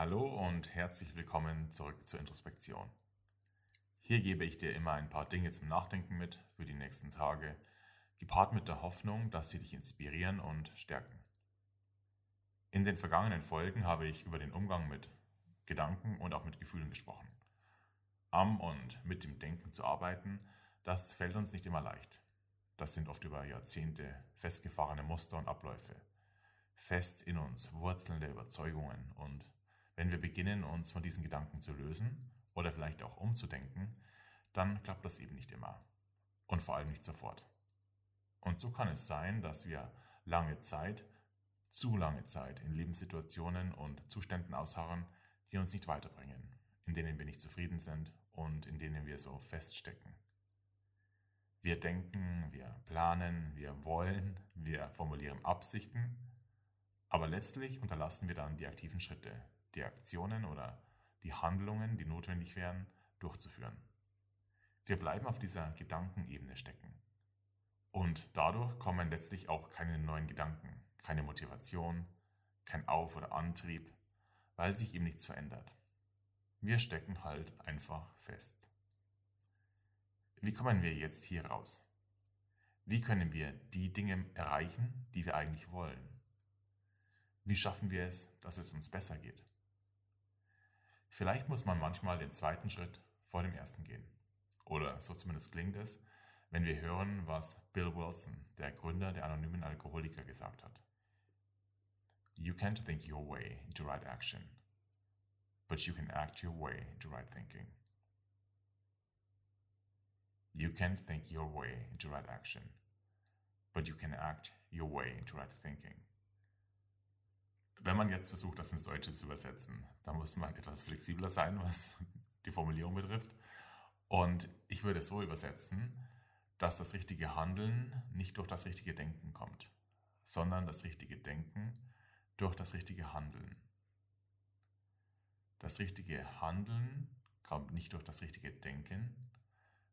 Hallo und herzlich willkommen zurück zur Introspektion. Hier gebe ich dir immer ein paar Dinge zum Nachdenken mit für die nächsten Tage, gepaart mit der Hoffnung, dass sie dich inspirieren und stärken. In den vergangenen Folgen habe ich über den Umgang mit Gedanken und auch mit Gefühlen gesprochen. Am und mit dem Denken zu arbeiten, das fällt uns nicht immer leicht. Das sind oft über Jahrzehnte festgefahrene Muster und Abläufe, fest in uns wurzelnde Überzeugungen und wenn wir beginnen, uns von diesen Gedanken zu lösen oder vielleicht auch umzudenken, dann klappt das eben nicht immer. Und vor allem nicht sofort. Und so kann es sein, dass wir lange Zeit, zu lange Zeit in Lebenssituationen und Zuständen ausharren, die uns nicht weiterbringen, in denen wir nicht zufrieden sind und in denen wir so feststecken. Wir denken, wir planen, wir wollen, wir formulieren Absichten, aber letztlich unterlassen wir dann die aktiven Schritte, die Aktionen oder die Handlungen, die notwendig wären, durchzuführen. Wir bleiben auf dieser Gedankenebene stecken. Und dadurch kommen letztlich auch keine neuen Gedanken, keine Motivation, kein Auf- oder Antrieb, weil sich eben nichts verändert. Wir stecken halt einfach fest. Wie kommen wir jetzt hier raus? Wie können wir die Dinge erreichen, die wir eigentlich wollen? Wie schaffen wir es, dass es uns besser geht? Vielleicht muss man manchmal den zweiten Schritt vor dem ersten gehen. Oder so zumindest klingt es, wenn wir hören, was Bill Wilson, der Gründer der anonymen Alkoholiker, gesagt hat. You can't think your way into right action, but you can act your way into right thinking. You can't think your way into right action, but you can act your way into right thinking. Wenn man jetzt versucht, das ins Deutsche zu übersetzen, dann muss man etwas flexibler sein, was die Formulierung betrifft. Und ich würde es so übersetzen, dass das richtige Handeln nicht durch das richtige Denken kommt, sondern das richtige Denken durch das richtige Handeln. Das richtige Handeln kommt nicht durch das richtige Denken,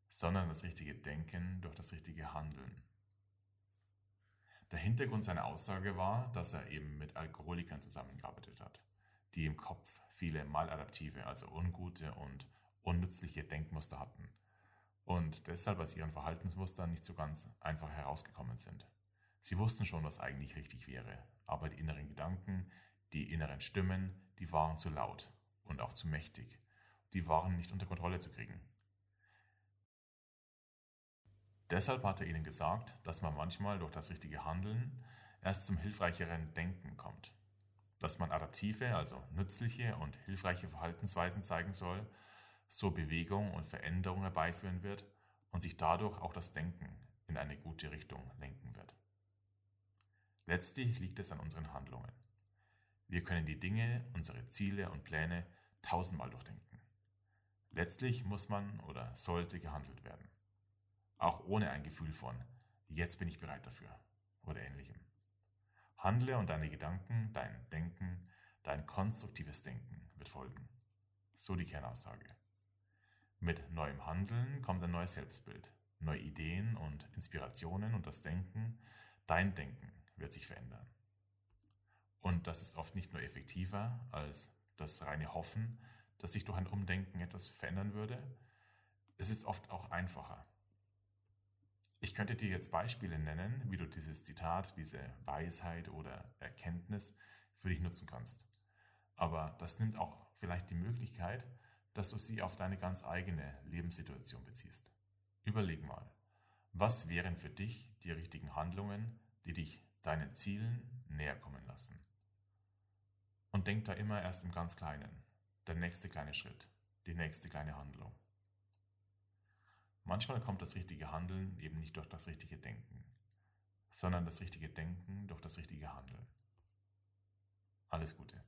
sondern das richtige Denken durch das richtige Handeln. Der Hintergrund seiner Aussage war, dass er eben mit Alkoholikern zusammengearbeitet hat, die im Kopf viele maladaptive, also ungute und unnützliche Denkmuster hatten und deshalb aus ihren Verhaltensmustern nicht so ganz einfach herausgekommen sind. Sie wussten schon, was eigentlich richtig wäre, aber die inneren Gedanken, die inneren Stimmen, die waren zu laut und auch zu mächtig. Die waren nicht unter Kontrolle zu kriegen. Deshalb hat er ihnen gesagt, dass man manchmal durch das richtige Handeln erst zum hilfreicheren Denken kommt. Dass man adaptive, also nützliche und hilfreiche Verhaltensweisen zeigen soll, so Bewegung und Veränderung herbeiführen wird und sich dadurch auch das Denken in eine gute Richtung lenken wird. Letztlich liegt es an unseren Handlungen. Wir können die Dinge, unsere Ziele und Pläne tausendmal durchdenken. Letztlich muss man oder sollte gehandelt werden auch ohne ein Gefühl von jetzt bin ich bereit dafür oder ähnlichem. Handle und deine Gedanken, dein Denken, dein konstruktives Denken wird folgen. So die Kernaussage. Mit neuem Handeln kommt ein neues Selbstbild, neue Ideen und Inspirationen und das Denken, dein Denken wird sich verändern. Und das ist oft nicht nur effektiver als das reine Hoffen, dass sich durch ein Umdenken etwas verändern würde, es ist oft auch einfacher. Ich könnte dir jetzt Beispiele nennen, wie du dieses Zitat, diese Weisheit oder Erkenntnis für dich nutzen kannst. Aber das nimmt auch vielleicht die Möglichkeit, dass du sie auf deine ganz eigene Lebenssituation beziehst. Überleg mal, was wären für dich die richtigen Handlungen, die dich deinen Zielen näher kommen lassen? Und denk da immer erst im ganz Kleinen, der nächste kleine Schritt, die nächste kleine Handlung. Manchmal kommt das richtige Handeln eben nicht durch das richtige Denken, sondern das richtige Denken durch das richtige Handeln. Alles Gute.